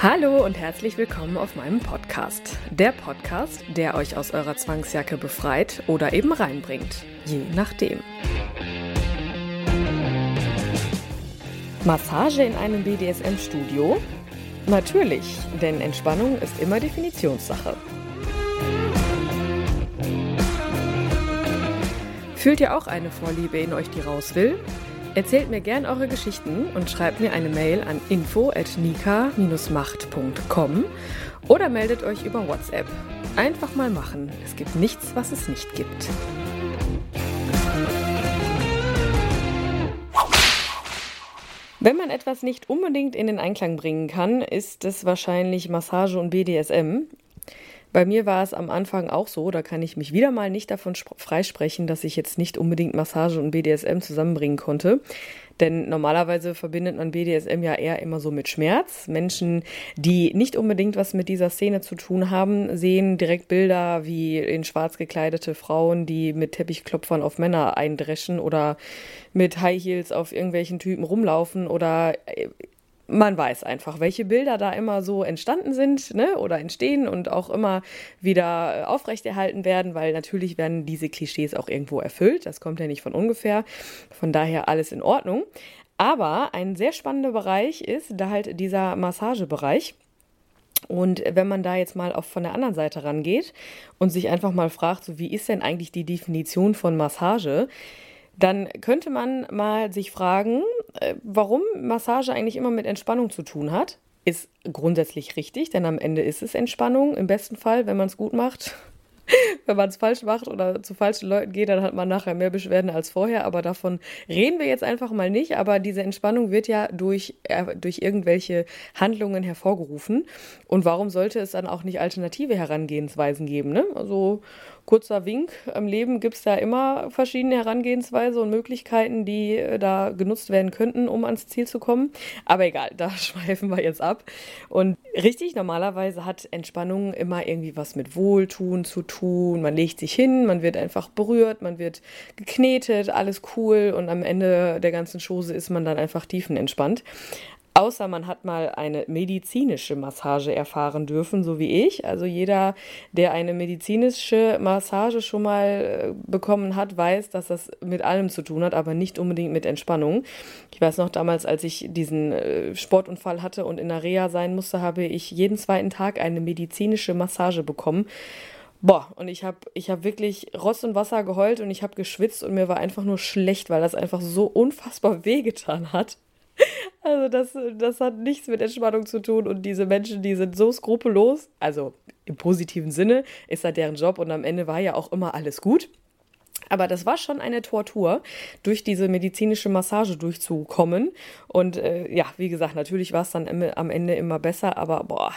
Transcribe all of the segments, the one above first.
Hallo und herzlich willkommen auf meinem Podcast. Der Podcast, der euch aus eurer Zwangsjacke befreit oder eben reinbringt. Je nachdem. Massage in einem BDSM-Studio? Natürlich, denn Entspannung ist immer Definitionssache. Fühlt ihr auch eine Vorliebe in euch, die raus will? Erzählt mir gern eure Geschichten und schreibt mir eine Mail an info@nika-macht.com oder meldet euch über WhatsApp. Einfach mal machen. Es gibt nichts, was es nicht gibt. Wenn man etwas nicht unbedingt in den Einklang bringen kann, ist es wahrscheinlich Massage und BDSM. Bei mir war es am Anfang auch so, da kann ich mich wieder mal nicht davon freisprechen, dass ich jetzt nicht unbedingt Massage und BDSM zusammenbringen konnte. Denn normalerweise verbindet man BDSM ja eher immer so mit Schmerz. Menschen, die nicht unbedingt was mit dieser Szene zu tun haben, sehen direkt Bilder wie in schwarz gekleidete Frauen, die mit Teppichklopfern auf Männer eindreschen oder mit High Heels auf irgendwelchen Typen rumlaufen oder äh, man weiß einfach, welche Bilder da immer so entstanden sind ne, oder entstehen und auch immer wieder aufrechterhalten werden, weil natürlich werden diese Klischees auch irgendwo erfüllt. Das kommt ja nicht von ungefähr. Von daher alles in Ordnung. Aber ein sehr spannender Bereich ist da halt dieser Massagebereich. Und wenn man da jetzt mal auf von der anderen Seite rangeht und sich einfach mal fragt, so wie ist denn eigentlich die Definition von Massage? dann könnte man mal sich fragen, äh, warum Massage eigentlich immer mit Entspannung zu tun hat. Ist grundsätzlich richtig, denn am Ende ist es Entspannung. Im besten Fall, wenn man es gut macht. wenn man es falsch macht oder zu falschen Leuten geht, dann hat man nachher mehr Beschwerden als vorher. Aber davon reden wir jetzt einfach mal nicht. Aber diese Entspannung wird ja durch, äh, durch irgendwelche Handlungen hervorgerufen. Und warum sollte es dann auch nicht alternative Herangehensweisen geben? Ne? Also kurzer Wink, im Leben gibt es da immer verschiedene Herangehensweise und Möglichkeiten, die äh, da genutzt werden könnten, um ans Ziel zu kommen. Aber egal, da schweifen wir jetzt ab. Und richtig, normalerweise hat Entspannung immer irgendwie was mit Wohltun zu tun. Man legt sich hin, man wird einfach berührt, man wird geknetet, alles cool und am Ende der ganzen Chose ist man dann einfach tiefenentspannt. Außer man hat mal eine medizinische Massage erfahren dürfen, so wie ich. Also jeder, der eine medizinische Massage schon mal äh, bekommen hat, weiß, dass das mit allem zu tun hat, aber nicht unbedingt mit Entspannung. Ich weiß noch damals, als ich diesen äh, Sportunfall hatte und in der Reha sein musste, habe ich jeden zweiten Tag eine medizinische Massage bekommen. Boah, und ich habe ich hab wirklich Rost und Wasser geheult und ich habe geschwitzt und mir war einfach nur schlecht, weil das einfach so unfassbar wehgetan hat. Also das, das hat nichts mit Entspannung zu tun und diese Menschen, die sind so skrupellos, also im positiven Sinne ist da deren Job und am Ende war ja auch immer alles gut. Aber das war schon eine Tortur, durch diese medizinische Massage durchzukommen. Und äh, ja, wie gesagt, natürlich war es dann am Ende immer besser, aber boah.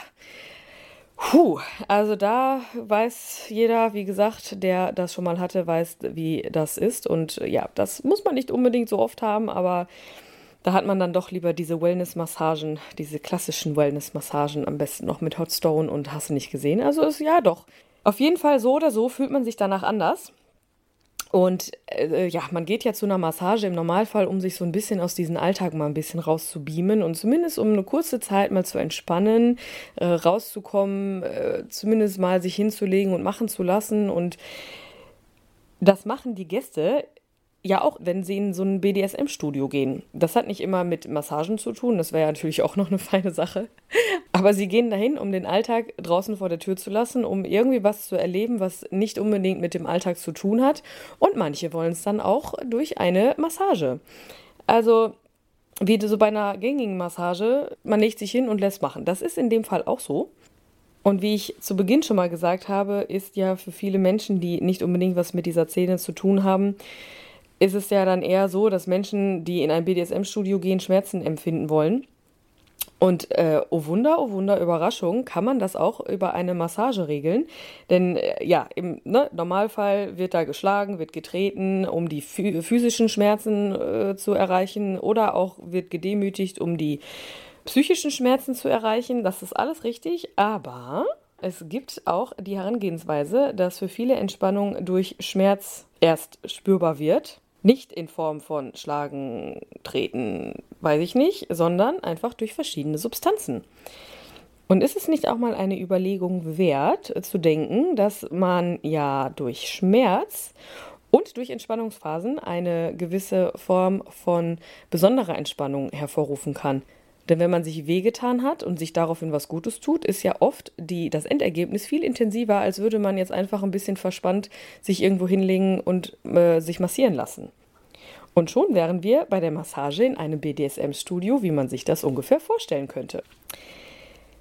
Puh, also da weiß jeder, wie gesagt, der das schon mal hatte, weiß, wie das ist. Und ja, das muss man nicht unbedingt so oft haben, aber da hat man dann doch lieber diese Wellness-Massagen, diese klassischen Wellness-Massagen, am besten noch mit Hotstone und hast du nicht gesehen. Also ist ja doch. Auf jeden Fall so oder so fühlt man sich danach anders. Und äh, ja, man geht ja zu einer Massage im Normalfall, um sich so ein bisschen aus diesem Alltag mal ein bisschen rauszubeamen und zumindest um eine kurze Zeit mal zu entspannen, äh, rauszukommen, äh, zumindest mal sich hinzulegen und machen zu lassen. Und das machen die Gäste ja auch, wenn sie in so ein BDSM-Studio gehen. Das hat nicht immer mit Massagen zu tun, das wäre ja natürlich auch noch eine feine Sache. Aber sie gehen dahin, um den Alltag draußen vor der Tür zu lassen, um irgendwie was zu erleben, was nicht unbedingt mit dem Alltag zu tun hat. Und manche wollen es dann auch durch eine Massage. Also, wie so bei einer gängigen Massage, man legt sich hin und lässt machen. Das ist in dem Fall auch so. Und wie ich zu Beginn schon mal gesagt habe, ist ja für viele Menschen, die nicht unbedingt was mit dieser Szene zu tun haben, ist es ja dann eher so, dass Menschen, die in ein BDSM-Studio gehen, Schmerzen empfinden wollen. Und äh, oh Wunder, oh Wunder, Überraschung, kann man das auch über eine Massage regeln. Denn äh, ja, im ne, Normalfall wird da geschlagen, wird getreten, um die physischen Schmerzen äh, zu erreichen oder auch wird gedemütigt, um die psychischen Schmerzen zu erreichen. Das ist alles richtig, aber es gibt auch die Herangehensweise, dass für viele Entspannung durch Schmerz erst spürbar wird. Nicht in Form von Schlagen, Treten, weiß ich nicht, sondern einfach durch verschiedene Substanzen. Und ist es nicht auch mal eine Überlegung wert, zu denken, dass man ja durch Schmerz und durch Entspannungsphasen eine gewisse Form von besonderer Entspannung hervorrufen kann? Denn wenn man sich wehgetan hat und sich daraufhin was Gutes tut, ist ja oft die, das Endergebnis viel intensiver, als würde man jetzt einfach ein bisschen verspannt sich irgendwo hinlegen und äh, sich massieren lassen. Und schon wären wir bei der Massage in einem BDSM-Studio, wie man sich das ungefähr vorstellen könnte.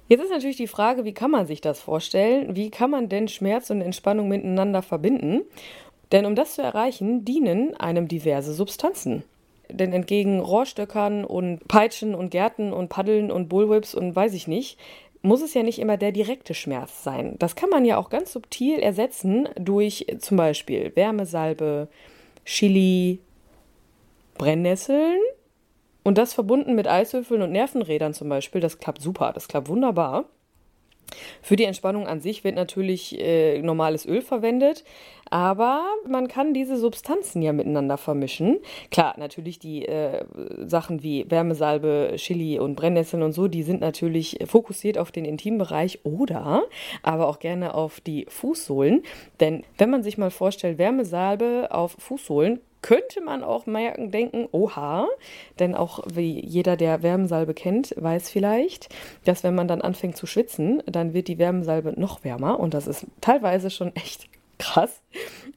Jetzt ist natürlich die Frage, wie kann man sich das vorstellen? Wie kann man denn Schmerz und Entspannung miteinander verbinden? Denn um das zu erreichen, dienen einem diverse Substanzen. Denn entgegen Rohrstöckern und Peitschen und Gärten und Paddeln und Bullwhips und weiß ich nicht, muss es ja nicht immer der direkte Schmerz sein. Das kann man ja auch ganz subtil ersetzen durch zum Beispiel Wärmesalbe, Chili, Brennnesseln und das verbunden mit Eiswürfeln und Nervenrädern zum Beispiel. Das klappt super, das klappt wunderbar. Für die Entspannung an sich wird natürlich äh, normales Öl verwendet, aber man kann diese Substanzen ja miteinander vermischen. Klar, natürlich die äh, Sachen wie Wärmesalbe, Chili und Brennnesseln und so, die sind natürlich fokussiert auf den Intimbereich oder aber auch gerne auf die Fußsohlen. Denn wenn man sich mal vorstellt, Wärmesalbe auf Fußsohlen könnte man auch merken, denken, oha, denn auch wie jeder, der Wärmesalbe kennt, weiß vielleicht, dass wenn man dann anfängt zu schwitzen, dann wird die Wärmesalbe noch wärmer und das ist teilweise schon echt krass.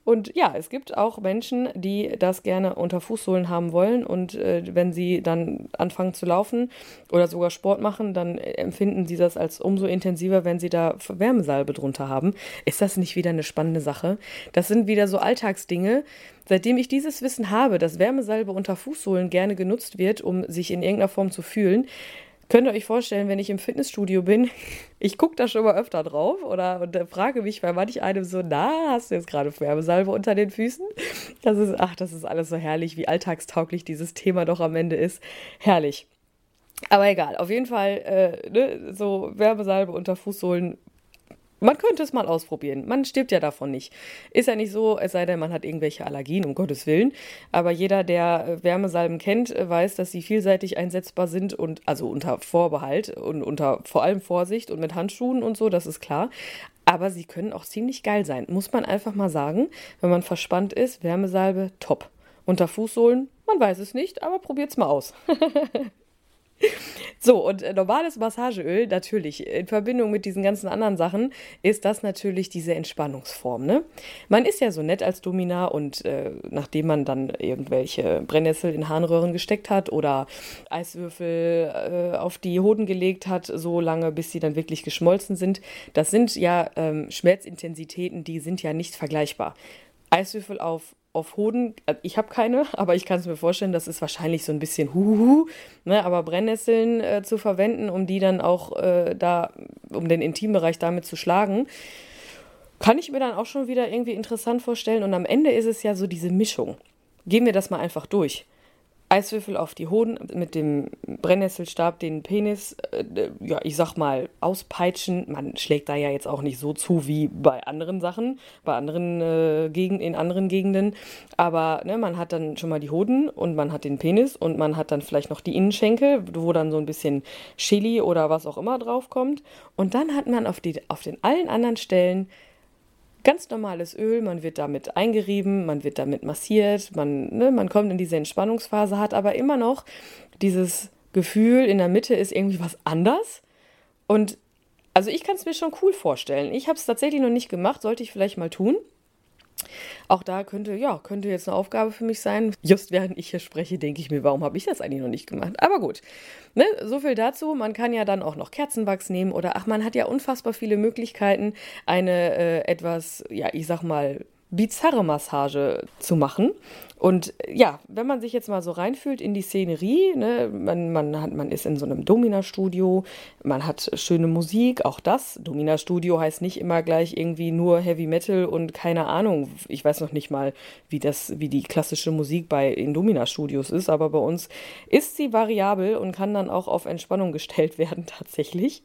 Und ja, es gibt auch Menschen, die das gerne unter Fußsohlen haben wollen. Und äh, wenn sie dann anfangen zu laufen oder sogar Sport machen, dann empfinden sie das als umso intensiver, wenn sie da Wärmesalbe drunter haben. Ist das nicht wieder eine spannende Sache? Das sind wieder so Alltagsdinge. Seitdem ich dieses Wissen habe, dass Wärmesalbe unter Fußsohlen gerne genutzt wird, um sich in irgendeiner Form zu fühlen, Könnt ihr euch vorstellen, wenn ich im Fitnessstudio bin, ich gucke da schon mal öfter drauf oder und frage mich bei manch einem so, na, hast du jetzt gerade Wärmesalbe unter den Füßen? Das ist, ach, das ist alles so herrlich, wie alltagstauglich dieses Thema doch am Ende ist. Herrlich. Aber egal, auf jeden Fall, äh, ne, so Wärmesalbe unter Fußsohlen man könnte es mal ausprobieren. Man stirbt ja davon nicht. Ist ja nicht so, es sei denn, man hat irgendwelche Allergien, um Gottes Willen. Aber jeder, der äh, Wärmesalben kennt, äh, weiß, dass sie vielseitig einsetzbar sind und also unter Vorbehalt und unter vor allem Vorsicht und mit Handschuhen und so, das ist klar. Aber sie können auch ziemlich geil sein. Muss man einfach mal sagen, wenn man verspannt ist, Wärmesalbe top. Unter Fußsohlen, man weiß es nicht, aber probiert's mal aus. So, und äh, normales Massageöl, natürlich, in Verbindung mit diesen ganzen anderen Sachen, ist das natürlich diese Entspannungsform. Ne? Man ist ja so nett als Domina und äh, nachdem man dann irgendwelche Brennnessel in Harnröhren gesteckt hat oder Eiswürfel äh, auf die Hoden gelegt hat, so lange, bis sie dann wirklich geschmolzen sind, das sind ja ähm, Schmerzintensitäten, die sind ja nicht vergleichbar. Eiswürfel auf auf Hoden, äh, ich habe keine, aber ich kann es mir vorstellen, das ist wahrscheinlich so ein bisschen huhuhu, ne, aber Brennnesseln äh, zu verwenden, um die dann auch äh, da, um den Intimbereich damit zu schlagen, kann ich mir dann auch schon wieder irgendwie interessant vorstellen. Und am Ende ist es ja so diese Mischung. Gehen wir das mal einfach durch. Eiswürfel auf die Hoden mit dem Brennnesselstab den Penis, äh, ja, ich sag mal, auspeitschen. Man schlägt da ja jetzt auch nicht so zu wie bei anderen Sachen, bei anderen äh, Gegend, in anderen Gegenden. Aber ne, man hat dann schon mal die Hoden und man hat den Penis und man hat dann vielleicht noch die Innenschenkel, wo dann so ein bisschen Chili oder was auch immer draufkommt. Und dann hat man auf, die, auf den allen anderen Stellen ganz normales Öl, man wird damit eingerieben, man wird damit massiert, man, ne, man kommt in diese Entspannungsphase, hat aber immer noch dieses Gefühl, in der Mitte ist irgendwie was anders. Und also ich kann es mir schon cool vorstellen. Ich habe es tatsächlich noch nicht gemacht, sollte ich vielleicht mal tun. Auch da könnte, ja, könnte jetzt eine Aufgabe für mich sein. Just während ich hier spreche, denke ich mir, warum habe ich das eigentlich noch nicht gemacht? Aber gut, ne, so viel dazu. Man kann ja dann auch noch Kerzenwachs nehmen oder ach, man hat ja unfassbar viele Möglichkeiten, eine äh, etwas, ja, ich sag mal, bizarre Massage zu machen. Und ja, wenn man sich jetzt mal so reinfühlt in die Szenerie, ne, man, man, hat, man ist in so einem Domina-Studio, man hat schöne Musik, auch das. Domina-Studio heißt nicht immer gleich irgendwie nur Heavy Metal und keine Ahnung. Ich weiß noch nicht mal, wie das, wie die klassische Musik bei in Domina-Studios ist, aber bei uns ist sie variabel und kann dann auch auf Entspannung gestellt werden tatsächlich.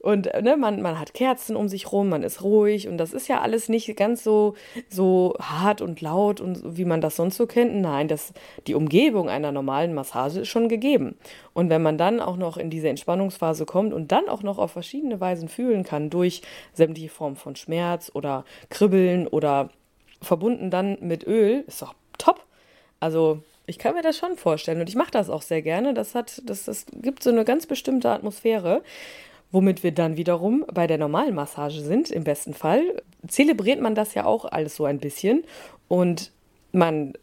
Und ne, man, man hat Kerzen um sich rum, man ist ruhig und das ist ja alles nicht ganz so, so hart und laut und wie man das sonst so kennt. Nein, das, die Umgebung einer normalen Massage ist schon gegeben. Und wenn man dann auch noch in diese Entspannungsphase kommt und dann auch noch auf verschiedene Weisen fühlen kann, durch sämtliche Formen von Schmerz oder Kribbeln oder verbunden dann mit Öl, ist doch top. Also ich kann mir das schon vorstellen und ich mache das auch sehr gerne. Das hat, das, das gibt so eine ganz bestimmte Atmosphäre womit wir dann wiederum bei der normalen Massage sind, im besten Fall, zelebriert man das ja auch alles so ein bisschen und man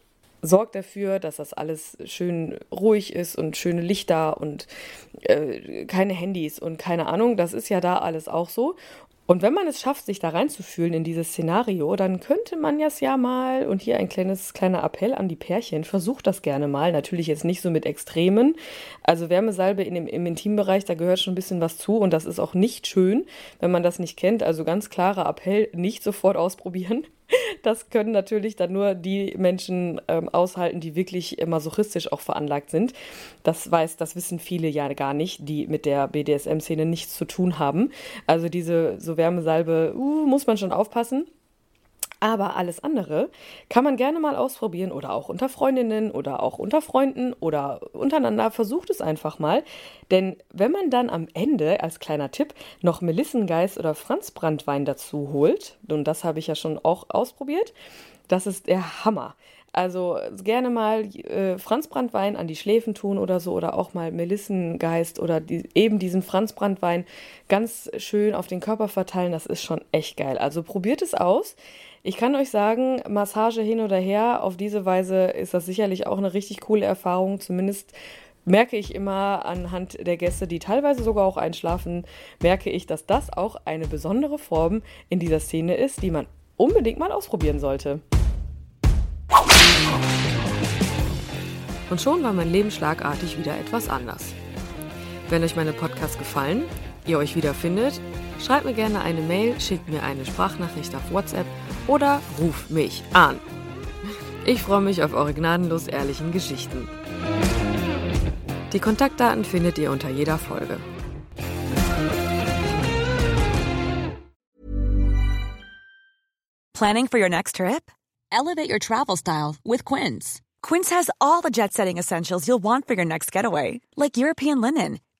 sorgt dafür, dass das alles schön ruhig ist und schöne Lichter und äh, keine Handys und keine Ahnung, das ist ja da alles auch so. Und wenn man es schafft, sich da reinzufühlen in dieses Szenario, dann könnte man es ja mal, und hier ein kleines, kleiner Appell an die Pärchen, versucht das gerne mal. Natürlich jetzt nicht so mit Extremen. Also Wärmesalbe in dem, im Intimbereich, da gehört schon ein bisschen was zu und das ist auch nicht schön, wenn man das nicht kennt. Also ganz klarer Appell, nicht sofort ausprobieren. Das können natürlich dann nur die Menschen ähm, aushalten, die wirklich masochistisch auch veranlagt sind. Das weiß, das wissen viele ja gar nicht, die mit der BDSM-Szene nichts zu tun haben. Also diese so Wärmesalbe uh, muss man schon aufpassen. Aber alles andere kann man gerne mal ausprobieren oder auch unter Freundinnen oder auch unter Freunden oder untereinander. Versucht es einfach mal. Denn wenn man dann am Ende als kleiner Tipp noch Melissengeist oder Franzbrandwein dazu holt, und das habe ich ja schon auch ausprobiert, das ist der Hammer. Also gerne mal äh, Franzbrandwein an die Schläfen tun oder so oder auch mal Melissengeist oder die, eben diesen Franzbrandwein ganz schön auf den Körper verteilen. Das ist schon echt geil. Also probiert es aus. Ich kann euch sagen, Massage hin oder her, auf diese Weise ist das sicherlich auch eine richtig coole Erfahrung. Zumindest merke ich immer anhand der Gäste, die teilweise sogar auch einschlafen, merke ich, dass das auch eine besondere Form in dieser Szene ist, die man unbedingt mal ausprobieren sollte. Und schon war mein Leben schlagartig wieder etwas anders. Wenn euch meine Podcasts gefallen, ihr euch wiederfindet, schreibt mir gerne eine Mail, schickt mir eine Sprachnachricht auf WhatsApp oder ruft mich an. Ich freue mich auf eure gnadenlos ehrlichen Geschichten. Die Kontaktdaten findet ihr unter jeder Folge. Planning for your next trip? Elevate your travel style with Quince. Quince has all the jet setting essentials you'll want for your next getaway, like European linen,